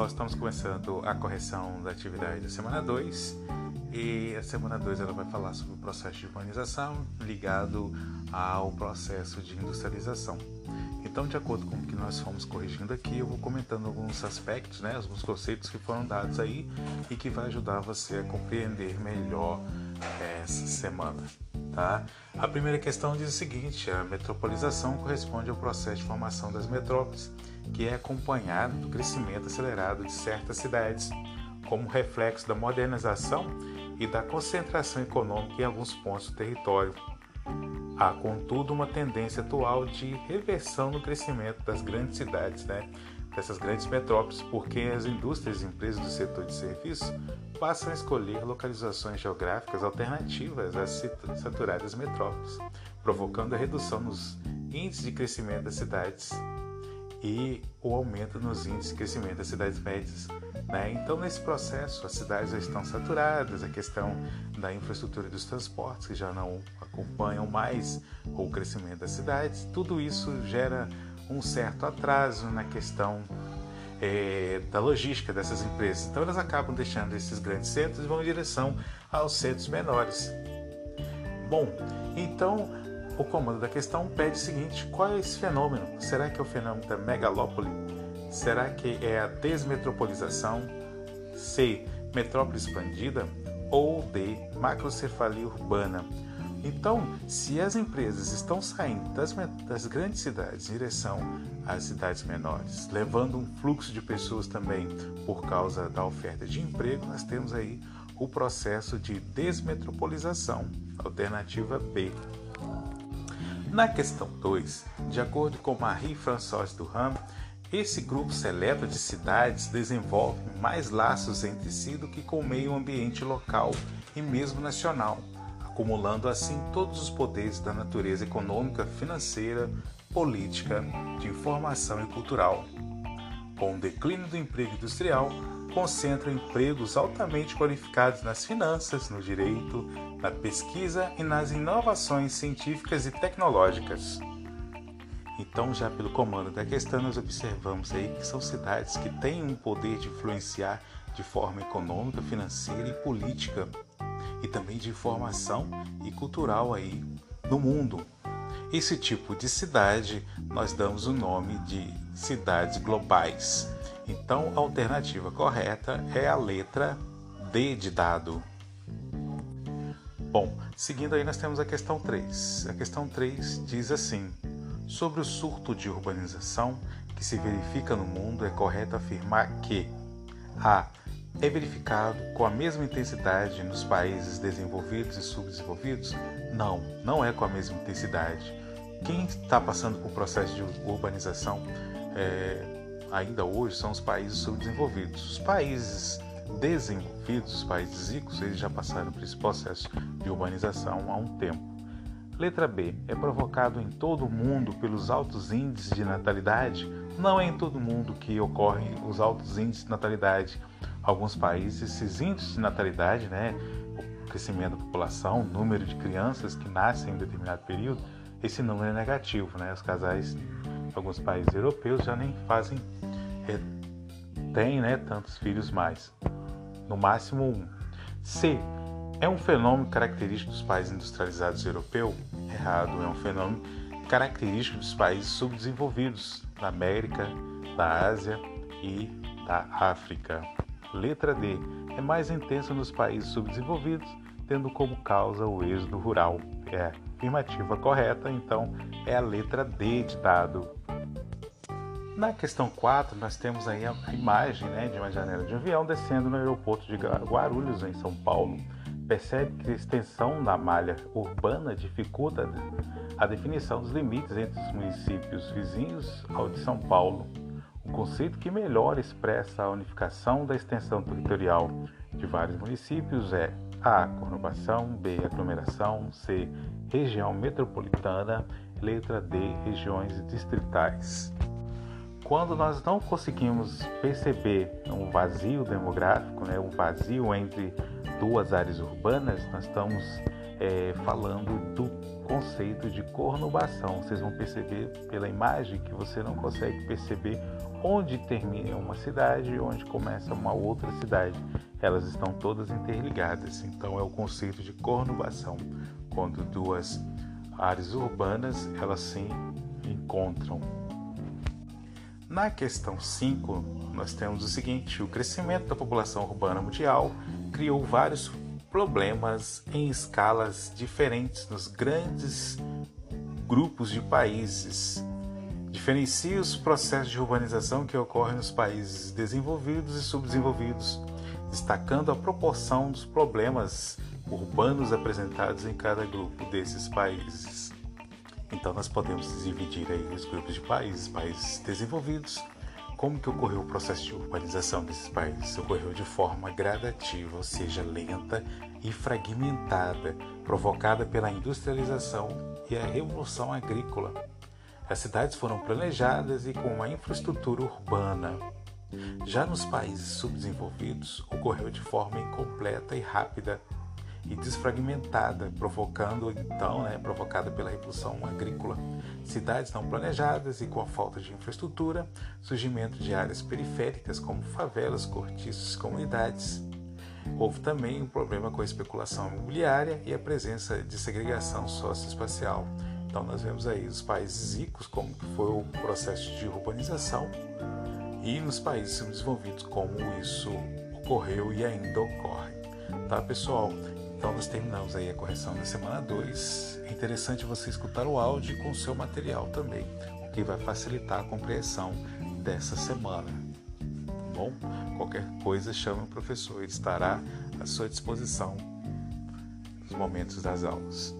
pessoal, estamos começando a correção da atividade da semana 2 e a semana 2 ela vai falar sobre o processo de urbanização ligado ao processo de industrialização. Então, de acordo com o que nós fomos corrigindo aqui, eu vou comentando alguns aspectos, né, alguns conceitos que foram dados aí e que vai ajudar você a compreender melhor essa semana. Tá? A primeira questão diz o seguinte: a metropolização corresponde ao processo de formação das metrópoles, que é acompanhado do crescimento acelerado de certas cidades, como reflexo da modernização e da concentração econômica em alguns pontos do território. Há, contudo, uma tendência atual de reversão no crescimento das grandes cidades, né? Dessas grandes metrópoles, porque as indústrias e empresas do setor de serviços passam a escolher localizações geográficas alternativas às saturadas metrópoles, provocando a redução nos índices de crescimento das cidades e o aumento nos índices de crescimento das cidades médias. Né? Então, nesse processo, as cidades já estão saturadas, a questão da infraestrutura dos transportes, que já não acompanham mais o crescimento das cidades, tudo isso gera um certo atraso na questão é, da logística dessas empresas. Então elas acabam deixando esses grandes centros e vão em direção aos centros menores. Bom, então o comando da questão pede o seguinte: qual é esse fenômeno? Será que é o fenômeno da megalópole? Será que é a desmetropolização? C. Metrópole expandida? Ou D. Macrocefalia urbana? Então, se as empresas estão saindo das, das, grandes cidades em direção às cidades menores, levando um fluxo de pessoas também por causa da oferta de emprego, nós temos aí o processo de desmetropolização, alternativa B. Na questão 2, de acordo com Marie-Françoise Duham, esse grupo seleto de cidades desenvolve mais laços entre si do que com o meio ambiente local e mesmo nacional acumulando assim todos os poderes da natureza econômica, financeira, política, de informação e cultural. Com o declínio do emprego industrial, concentra empregos altamente qualificados nas finanças, no direito, na pesquisa e nas inovações científicas e tecnológicas. Então, já pelo comando da questão, nós observamos aí que são cidades que têm um poder de influenciar de forma econômica, financeira e política e também de informação e cultural aí no mundo. Esse tipo de cidade nós damos o nome de cidades globais. Então a alternativa correta é a letra D de dado. Bom, seguindo aí nós temos a questão 3. A questão 3 diz assim: Sobre o surto de urbanização que se verifica no mundo, é correto afirmar que a é verificado com a mesma intensidade nos países desenvolvidos e subdesenvolvidos? Não, não é com a mesma intensidade. Quem está passando por processo de urbanização é, ainda hoje são os países subdesenvolvidos. Os países desenvolvidos, os países ricos, eles já passaram por esse processo de urbanização há um tempo. Letra B. É provocado em todo o mundo pelos altos índices de natalidade? Não é em todo o mundo que ocorrem os altos índices de natalidade alguns países, esses índices de natalidade, né, o crescimento da população, o número de crianças que nascem em determinado período, esse número é negativo. Né? Os casais alguns países europeus já nem fazem, é, têm né, tantos filhos mais. No máximo um. C. É um fenômeno característico dos países industrializados europeus? Errado, é um fenômeno característico dos países subdesenvolvidos da América, da Ásia e da África. Letra D. É mais intenso nos países subdesenvolvidos, tendo como causa o êxodo rural. É a afirmativa correta, então é a letra D de dado. Na questão 4, nós temos aí a imagem né, de uma janela de avião descendo no aeroporto de Guarulhos, em São Paulo. Percebe que a extensão da malha urbana dificulta a definição dos limites entre os municípios vizinhos ao de São Paulo. Conceito que melhor expressa a unificação da extensão territorial de vários municípios é A. Conurbação, B. Aglomeração, C. Região metropolitana, letra D. Regiões distritais. Quando nós não conseguimos perceber um vazio demográfico, né, um vazio entre duas áreas urbanas, nós estamos é, falando do conceito de conurbação. Vocês vão perceber pela imagem que você não consegue perceber onde termina uma cidade e onde começa uma outra cidade. Elas estão todas interligadas. Então é o conceito de conurbação, quando duas áreas urbanas elas se encontram. Na questão 5, nós temos o seguinte: o crescimento da população urbana mundial criou vários problemas em escalas diferentes nos grandes grupos de países. Diferencia os processos de urbanização que ocorrem nos países desenvolvidos e subdesenvolvidos, destacando a proporção dos problemas urbanos apresentados em cada grupo desses países. Então nós podemos dividir aí os grupos de países, países desenvolvidos, como que ocorreu o processo de urbanização desses países? Ocorreu de forma gradativa, ou seja, lenta e fragmentada, provocada pela industrialização e a revolução agrícola. As cidades foram planejadas e com uma infraestrutura urbana. Já nos países subdesenvolvidos, ocorreu de forma incompleta e rápida, e desfragmentada, provocando então, né, provocada pela revolução agrícola, cidades não planejadas e com a falta de infraestrutura, surgimento de áreas periféricas como favelas, cortiços, comunidades. Houve também um problema com a especulação imobiliária e a presença de segregação socioespacial. Então nós vemos aí os países ricos como foi o processo de urbanização e nos países subdesenvolvidos como isso ocorreu e ainda ocorre. Tá, pessoal? Então nós terminamos aí a correção da semana 2. É interessante você escutar o áudio com o seu material também, o que vai facilitar a compreensão dessa semana. Tá bom? Qualquer coisa chame o professor, ele estará à sua disposição nos momentos das aulas.